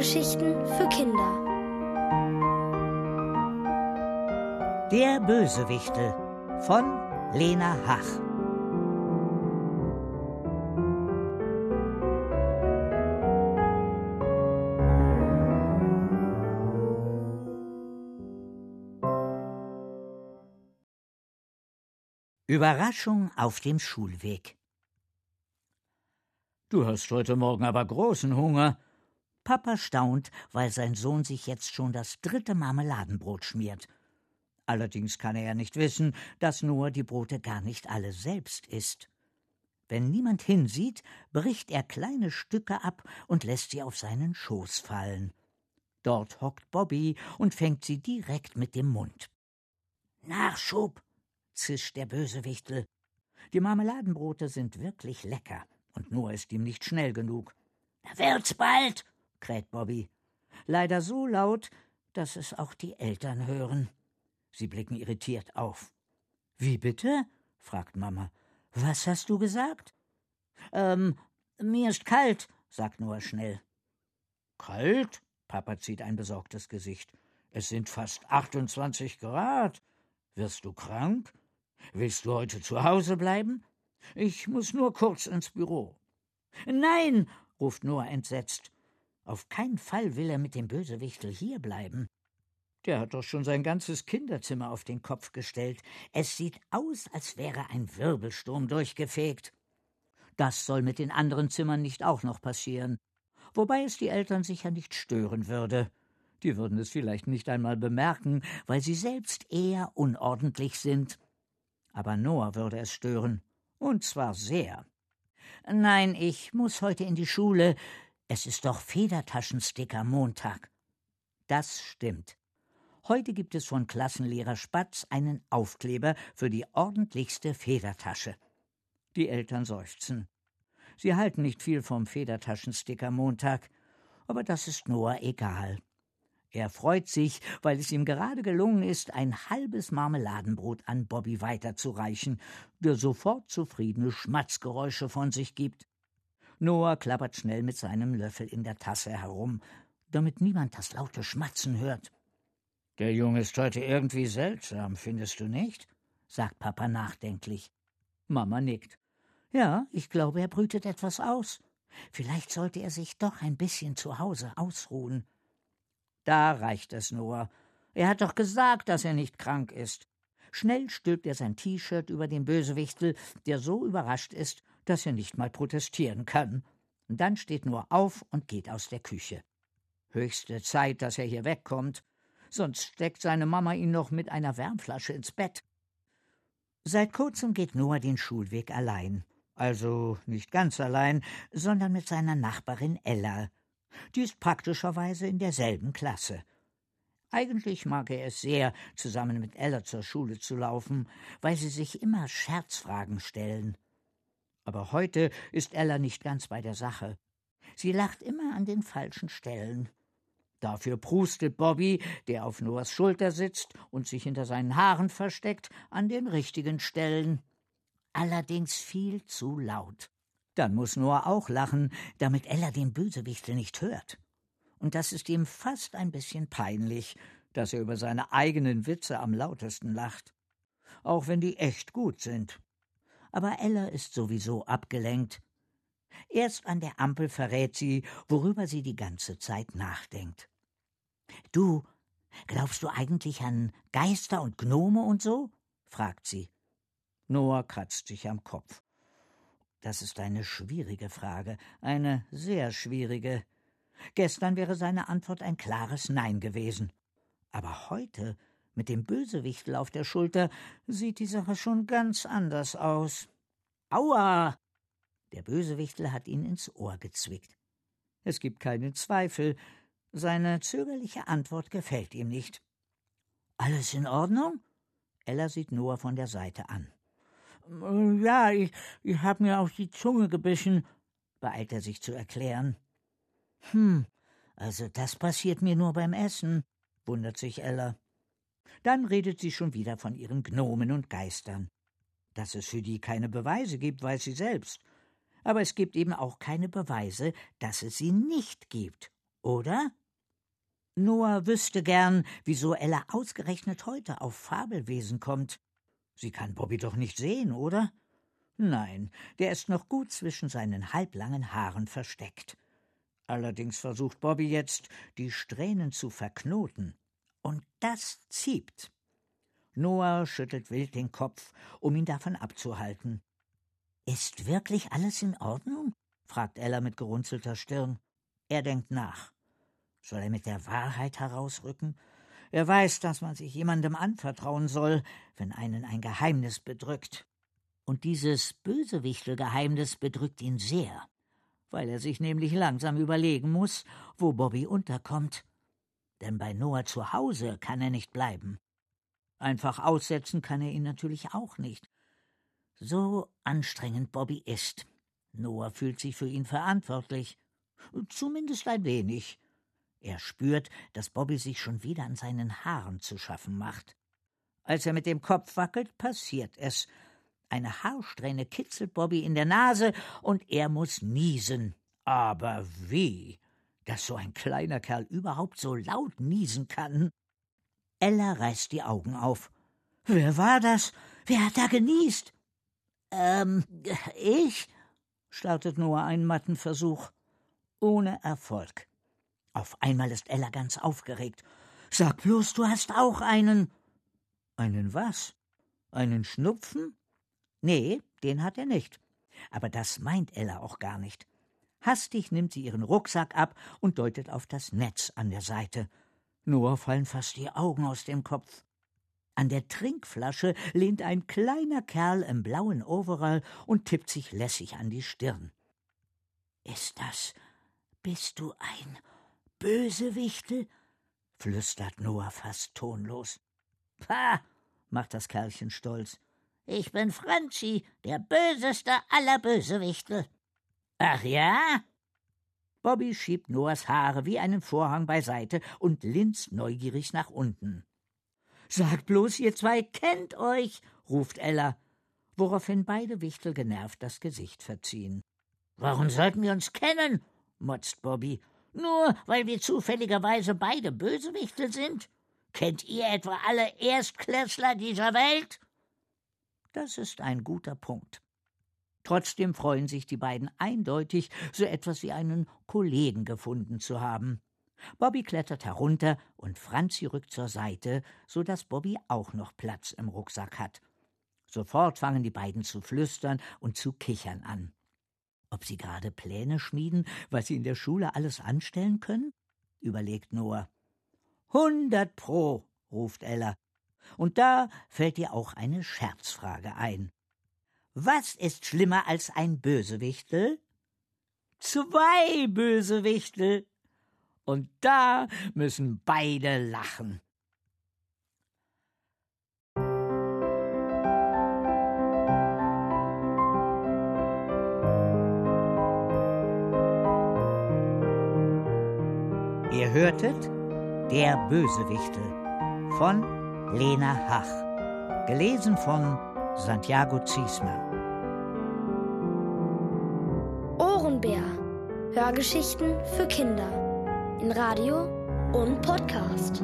Hörgeschichten für Kinder. Der Bösewichte von Lena Hach. Überraschung auf dem Schulweg. Du hast heute Morgen aber großen Hunger. Papa staunt, weil sein Sohn sich jetzt schon das dritte Marmeladenbrot schmiert. Allerdings kann er ja nicht wissen, dass Noah die Brote gar nicht alle selbst isst. Wenn niemand hinsieht, bricht er kleine Stücke ab und lässt sie auf seinen Schoß fallen. Dort hockt Bobby und fängt sie direkt mit dem Mund. Nachschub, zischt der Bösewichtel. Die Marmeladenbrote sind wirklich lecker und Noah ist ihm nicht schnell genug. Da wird's bald, kräht Bobby. Leider so laut, dass es auch die Eltern hören. Sie blicken irritiert auf. Wie bitte? fragt Mama. Was hast du gesagt? Ähm, mir ist kalt, sagt Noah schnell. Kalt? Papa zieht ein besorgtes Gesicht. Es sind fast 28 Grad. Wirst du krank? Willst du heute zu Hause bleiben? Ich muss nur kurz ins Büro. Nein, ruft Noah entsetzt. Auf keinen Fall will er mit dem Bösewichtel hier bleiben. Der hat doch schon sein ganzes Kinderzimmer auf den Kopf gestellt. Es sieht aus, als wäre ein Wirbelsturm durchgefegt. Das soll mit den anderen Zimmern nicht auch noch passieren. Wobei es die Eltern sicher nicht stören würde. Die würden es vielleicht nicht einmal bemerken, weil sie selbst eher unordentlich sind. Aber Noah würde es stören. Und zwar sehr. Nein, ich muss heute in die Schule. Es ist doch Federtaschensticker Montag. Das stimmt. Heute gibt es von Klassenlehrer Spatz einen Aufkleber für die ordentlichste Federtasche. Die Eltern seufzen. Sie halten nicht viel vom Federtaschensticker Montag, aber das ist Noah egal. Er freut sich, weil es ihm gerade gelungen ist, ein halbes Marmeladenbrot an Bobby weiterzureichen, der sofort zufriedene Schmatzgeräusche von sich gibt. Noah klappert schnell mit seinem Löffel in der Tasse herum, damit niemand das laute Schmatzen hört. Der Junge ist heute irgendwie seltsam, findest du nicht? sagt Papa nachdenklich. Mama nickt. Ja, ich glaube, er brütet etwas aus. Vielleicht sollte er sich doch ein bisschen zu Hause ausruhen. Da reicht es Noah. Er hat doch gesagt, dass er nicht krank ist. Schnell stülpt er sein T-Shirt über den Bösewichtel, der so überrascht ist, dass er nicht mal protestieren kann. Und dann steht Noah auf und geht aus der Küche. Höchste Zeit, dass er hier wegkommt, sonst steckt seine Mama ihn noch mit einer Wärmflasche ins Bett. Seit kurzem geht Noah den Schulweg allein. Also nicht ganz allein, sondern mit seiner Nachbarin Ella, die ist praktischerweise in derselben Klasse. Eigentlich mag er es sehr, zusammen mit Ella zur Schule zu laufen, weil sie sich immer Scherzfragen stellen. Aber heute ist Ella nicht ganz bei der Sache. Sie lacht immer an den falschen Stellen. Dafür prustet Bobby, der auf Noahs Schulter sitzt und sich hinter seinen Haaren versteckt, an den richtigen Stellen. Allerdings viel zu laut. Dann muss Noah auch lachen, damit Ella den Bösewichtel nicht hört. Und das ist ihm fast ein bisschen peinlich, dass er über seine eigenen Witze am lautesten lacht. Auch wenn die echt gut sind. Aber Ella ist sowieso abgelenkt. Erst an der Ampel verrät sie, worüber sie die ganze Zeit nachdenkt. Du, glaubst du eigentlich an Geister und Gnome und so? fragt sie. Noah kratzt sich am Kopf. Das ist eine schwierige Frage, eine sehr schwierige. Gestern wäre seine Antwort ein klares Nein gewesen. Aber heute, mit dem Bösewichtel auf der Schulter, sieht die Sache schon ganz anders aus. Aua! Der Bösewichtel hat ihn ins Ohr gezwickt. Es gibt keinen Zweifel, seine zögerliche Antwort gefällt ihm nicht. Alles in Ordnung? Ella sieht Noah von der Seite an. Ja, ich, ich hab mir auf die Zunge gebissen, beeilt er sich zu erklären. Hm, also das passiert mir nur beim Essen, wundert sich Ella. Dann redet sie schon wieder von ihren Gnomen und Geistern. Dass es für die keine Beweise gibt, weiß sie selbst. Aber es gibt eben auch keine Beweise, dass es sie nicht gibt. Oder? Noah wüsste gern, wieso Ella ausgerechnet heute auf Fabelwesen kommt. Sie kann Bobby doch nicht sehen, oder? Nein, der ist noch gut zwischen seinen halblangen Haaren versteckt. Allerdings versucht Bobby jetzt, die Strähnen zu verknoten. Und das zieht. Noah schüttelt wild den Kopf, um ihn davon abzuhalten. Ist wirklich alles in Ordnung? fragt Ella mit gerunzelter Stirn. Er denkt nach. Soll er mit der Wahrheit herausrücken? Er weiß, dass man sich jemandem anvertrauen soll, wenn einen ein Geheimnis bedrückt. Und dieses Bösewichtelgeheimnis bedrückt ihn sehr, weil er sich nämlich langsam überlegen muss, wo Bobby unterkommt. Denn bei Noah zu Hause kann er nicht bleiben. Einfach aussetzen kann er ihn natürlich auch nicht. So anstrengend Bobby ist. Noah fühlt sich für ihn verantwortlich. Zumindest ein wenig. Er spürt, dass Bobby sich schon wieder an seinen Haaren zu schaffen macht. Als er mit dem Kopf wackelt, passiert es. Eine Haarsträhne kitzelt Bobby in der Nase und er muss niesen. Aber wie? Dass so ein kleiner Kerl überhaupt so laut niesen kann? Ella reißt die Augen auf. Wer war das? Wer hat da genießt? Ähm, ich? startet Noah einen matten Versuch. Ohne Erfolg. Auf einmal ist Ella ganz aufgeregt. Sag bloß, du hast auch einen. Einen was? Einen Schnupfen? Nee, den hat er nicht. Aber das meint Ella auch gar nicht. Hastig nimmt sie ihren Rucksack ab und deutet auf das Netz an der Seite. Nur fallen fast die Augen aus dem Kopf. An der Trinkflasche lehnt ein kleiner Kerl im blauen Overall und tippt sich lässig an die Stirn. Ist das. Bist du ein Bösewichtel? flüstert Noah fast tonlos. Pah, macht das Kerlchen stolz. Ich bin Franzi, der böseste aller Bösewichtel. Ach ja? Bobby schiebt Noahs Haare wie einen Vorhang beiseite und linst neugierig nach unten. Sagt bloß, ihr zwei kennt euch, ruft Ella, woraufhin beide Wichtel genervt das Gesicht verziehen. Warum sollten wir uns kennen? motzt Bobby nur weil wir zufälligerweise beide Bösewichte sind? Kennt ihr etwa alle Erstklässler dieser Welt? Das ist ein guter Punkt. Trotzdem freuen sich die beiden eindeutig, so etwas wie einen Kollegen gefunden zu haben. Bobby klettert herunter und Franzi rückt zur Seite, so dass Bobby auch noch Platz im Rucksack hat. Sofort fangen die beiden zu flüstern und zu kichern an. Ob sie gerade Pläne schmieden, was sie in der Schule alles anstellen können? überlegt Noah. Hundert Pro, ruft Ella. Und da fällt ihr auch eine Scherzfrage ein. Was ist schlimmer als ein Bösewichtel? Zwei Bösewichtel. Und da müssen beide lachen. Ihr hörtet Der Bösewichte von Lena Hach. Gelesen von Santiago Ziesmer. Ohrenbär. Hörgeschichten für Kinder. In Radio und Podcast.